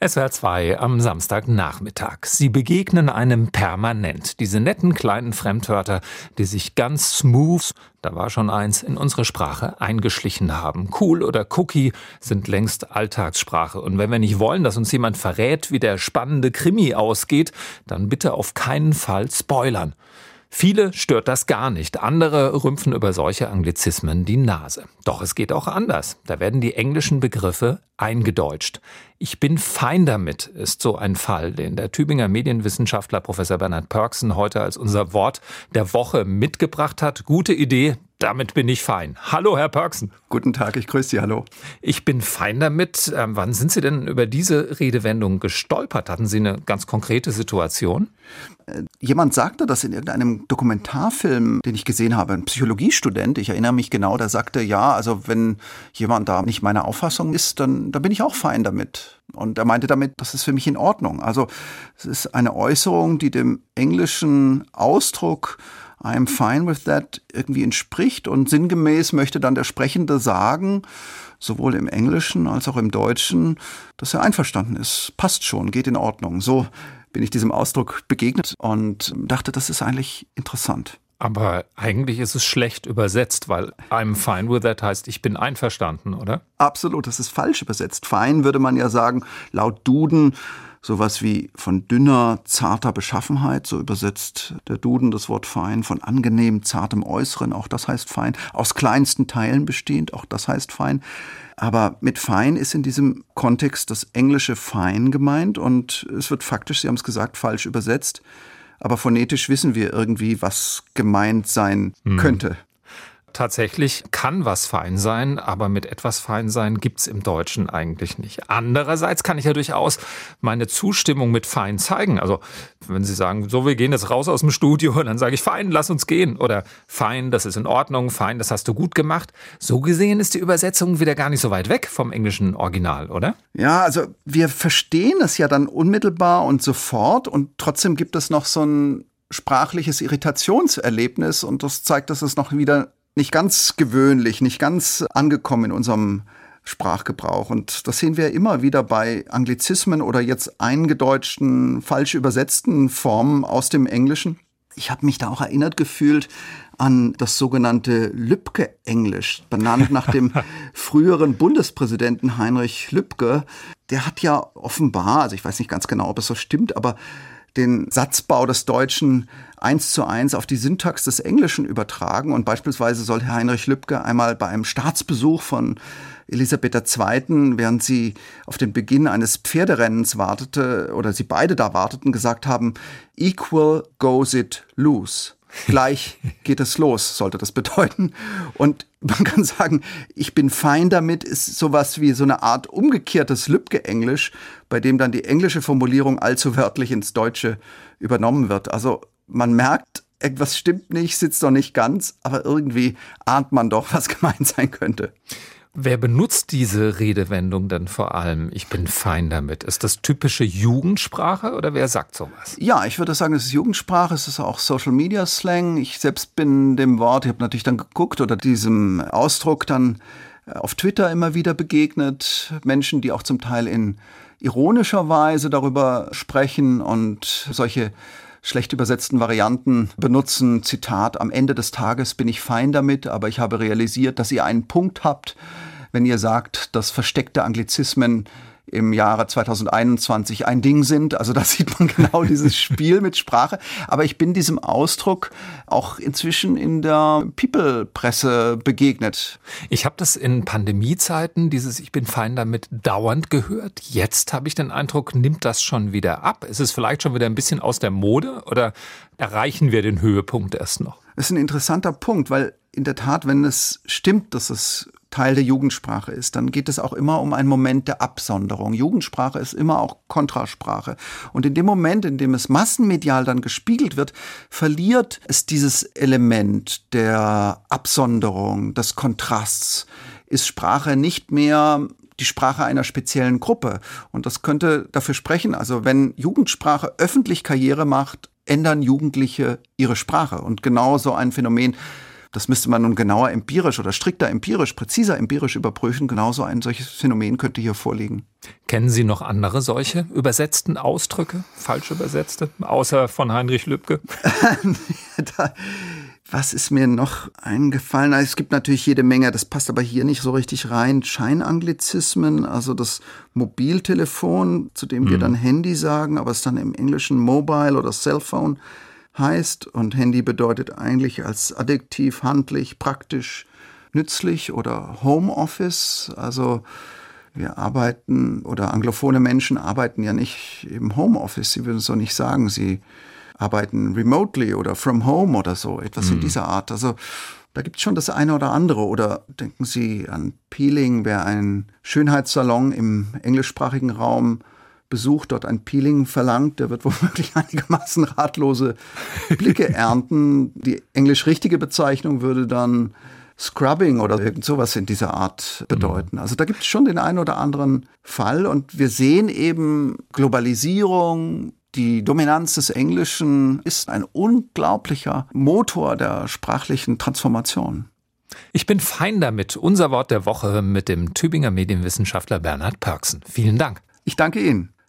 SWR 2 am Samstagnachmittag. Sie begegnen einem permanent. Diese netten kleinen Fremdwörter, die sich ganz smooth, da war schon eins, in unsere Sprache eingeschlichen haben. Cool oder Cookie sind längst Alltagssprache. Und wenn wir nicht wollen, dass uns jemand verrät, wie der spannende Krimi ausgeht, dann bitte auf keinen Fall spoilern. Viele stört das gar nicht. Andere rümpfen über solche Anglizismen die Nase. Doch es geht auch anders. Da werden die englischen Begriffe eingedeutscht. Ich bin fein damit ist so ein Fall, den der Tübinger Medienwissenschaftler Professor Bernhard Pörksen heute als unser Wort der Woche mitgebracht hat. Gute Idee, damit bin ich fein. Hallo, Herr Pörksen. Guten Tag, ich grüße Sie, hallo. Ich bin fein damit. Ähm, wann sind Sie denn über diese Redewendung gestolpert? Hatten Sie eine ganz konkrete Situation? Äh, jemand sagte das in irgendeinem Dokumentarfilm, den ich gesehen habe, ein Psychologiestudent, ich erinnere mich genau, der sagte, ja, also wenn jemand da nicht meiner Auffassung ist, dann da bin ich auch fein damit. Und er meinte damit, das ist für mich in Ordnung. Also es ist eine Äußerung, die dem englischen Ausdruck I'm fine with that irgendwie entspricht und sinngemäß möchte dann der Sprechende sagen, sowohl im Englischen als auch im Deutschen, dass er einverstanden ist. Passt schon, geht in Ordnung. So bin ich diesem Ausdruck begegnet und dachte, das ist eigentlich interessant. Aber eigentlich ist es schlecht übersetzt, weil I'm fine with that heißt, ich bin einverstanden, oder? Absolut, das ist falsch übersetzt. Fein würde man ja sagen, laut Duden sowas wie von dünner, zarter Beschaffenheit, so übersetzt der Duden das Wort fein, von angenehm, zartem Äußeren, auch das heißt fein, aus kleinsten Teilen bestehend, auch das heißt fein. Aber mit fein ist in diesem Kontext das englische fein gemeint und es wird faktisch, Sie haben es gesagt, falsch übersetzt aber phonetisch wissen wir irgendwie, was gemeint sein hm. könnte. Tatsächlich kann was fein sein, aber mit etwas fein sein gibt's im Deutschen eigentlich nicht. Andererseits kann ich ja durchaus meine Zustimmung mit fein zeigen. Also wenn Sie sagen, so, wir gehen jetzt raus aus dem Studio, dann sage ich fein, lass uns gehen. Oder fein, das ist in Ordnung, fein, das hast du gut gemacht. So gesehen ist die Übersetzung wieder gar nicht so weit weg vom englischen Original, oder? Ja, also wir verstehen es ja dann unmittelbar und sofort und trotzdem gibt es noch so ein sprachliches Irritationserlebnis und das zeigt, dass es noch wieder nicht ganz gewöhnlich, nicht ganz angekommen in unserem Sprachgebrauch. Und das sehen wir immer wieder bei Anglizismen oder jetzt eingedeutschten, falsch übersetzten Formen aus dem Englischen. Ich habe mich da auch erinnert gefühlt an das sogenannte Lübcke-Englisch, benannt nach dem früheren Bundespräsidenten Heinrich Lübcke. Der hat ja offenbar, also ich weiß nicht ganz genau, ob es so stimmt, aber den Satzbau des Deutschen eins zu eins auf die Syntax des Englischen übertragen. Und beispielsweise soll Heinrich Lübcke einmal bei einem Staatsbesuch von Elisabeth II., während sie auf den Beginn eines Pferderennens wartete, oder sie beide da warteten, gesagt haben, equal goes it loose. Gleich geht es los, sollte das bedeuten. Und man kann sagen, ich bin fein damit, ist sowas wie so eine Art umgekehrtes Lübcke-Englisch, bei dem dann die englische Formulierung allzu wörtlich ins Deutsche übernommen wird. Also man merkt, etwas stimmt nicht, sitzt doch nicht ganz, aber irgendwie ahnt man doch, was gemeint sein könnte. Wer benutzt diese Redewendung denn vor allem? Ich bin fein damit. Ist das typische Jugendsprache oder wer sagt sowas? Ja, ich würde sagen, es ist Jugendsprache, es ist auch Social Media Slang. Ich selbst bin dem Wort, ich habe natürlich dann geguckt oder diesem Ausdruck dann äh, auf Twitter immer wieder begegnet. Menschen, die auch zum Teil in ironischer Weise darüber sprechen und solche schlecht übersetzten Varianten benutzen. Zitat, am Ende des Tages bin ich fein damit, aber ich habe realisiert, dass ihr einen Punkt habt, wenn ihr sagt, dass versteckte Anglizismen im Jahre 2021 ein Ding sind. Also da sieht man genau dieses Spiel mit Sprache. Aber ich bin diesem Ausdruck auch inzwischen in der People-Presse begegnet. Ich habe das in Pandemiezeiten, dieses Ich bin fein damit, dauernd gehört. Jetzt habe ich den Eindruck, nimmt das schon wieder ab? Ist es vielleicht schon wieder ein bisschen aus der Mode oder erreichen wir den Höhepunkt erst noch? Das ist ein interessanter Punkt, weil in der Tat, wenn es stimmt, dass es Teil der Jugendsprache ist, dann geht es auch immer um einen Moment der Absonderung. Jugendsprache ist immer auch Kontrasprache. Und in dem Moment, in dem es massenmedial dann gespiegelt wird, verliert es dieses Element der Absonderung, des Kontrasts, ist Sprache nicht mehr die Sprache einer speziellen Gruppe. Und das könnte dafür sprechen, also wenn Jugendsprache öffentlich Karriere macht, ändern Jugendliche ihre Sprache. Und genau so ein Phänomen Das müsste man nun genauer empirisch oder strikter empirisch, präziser empirisch überprüfen. Genauso ein solches Phänomen könnte hier vorliegen. Kennen Sie noch andere solche übersetzten Ausdrücke, falsch übersetzte, außer von Heinrich Lübke? da, was ist mir noch eingefallen? Es gibt natürlich jede Menge, das passt aber hier nicht so richtig rein. Scheinanglizismen, also das Mobiltelefon, zu dem mhm. wir dann Handy sagen, aber es dann im Englischen Mobile oder Cellphone heißt. Und Handy bedeutet eigentlich als Adjektiv handlich, praktisch, nützlich oder Homeoffice. Also wir arbeiten oder anglophone Menschen arbeiten ja nicht im Homeoffice. Sie würden es so nicht sagen. Sie arbeiten remotely oder from home oder so, etwas mhm. in dieser Art. Also da gibt es schon das eine oder andere. Oder denken Sie an Peeling, wer einen Schönheitssalon im englischsprachigen Raum besucht, dort ein Peeling verlangt, der wird womöglich einigermaßen ratlose Blicke ernten. Die englisch richtige Bezeichnung würde dann Scrubbing oder irgend sowas in dieser Art bedeuten. Mhm. Also da gibt es schon den einen oder anderen Fall und wir sehen eben Globalisierung, die Dominanz des Englischen ist ein unglaublicher Motor der sprachlichen Transformation. Ich bin fein damit. Unser Wort der Woche mit dem Tübinger Medienwissenschaftler Bernhard Pörksen. Vielen Dank. Ich danke Ihnen.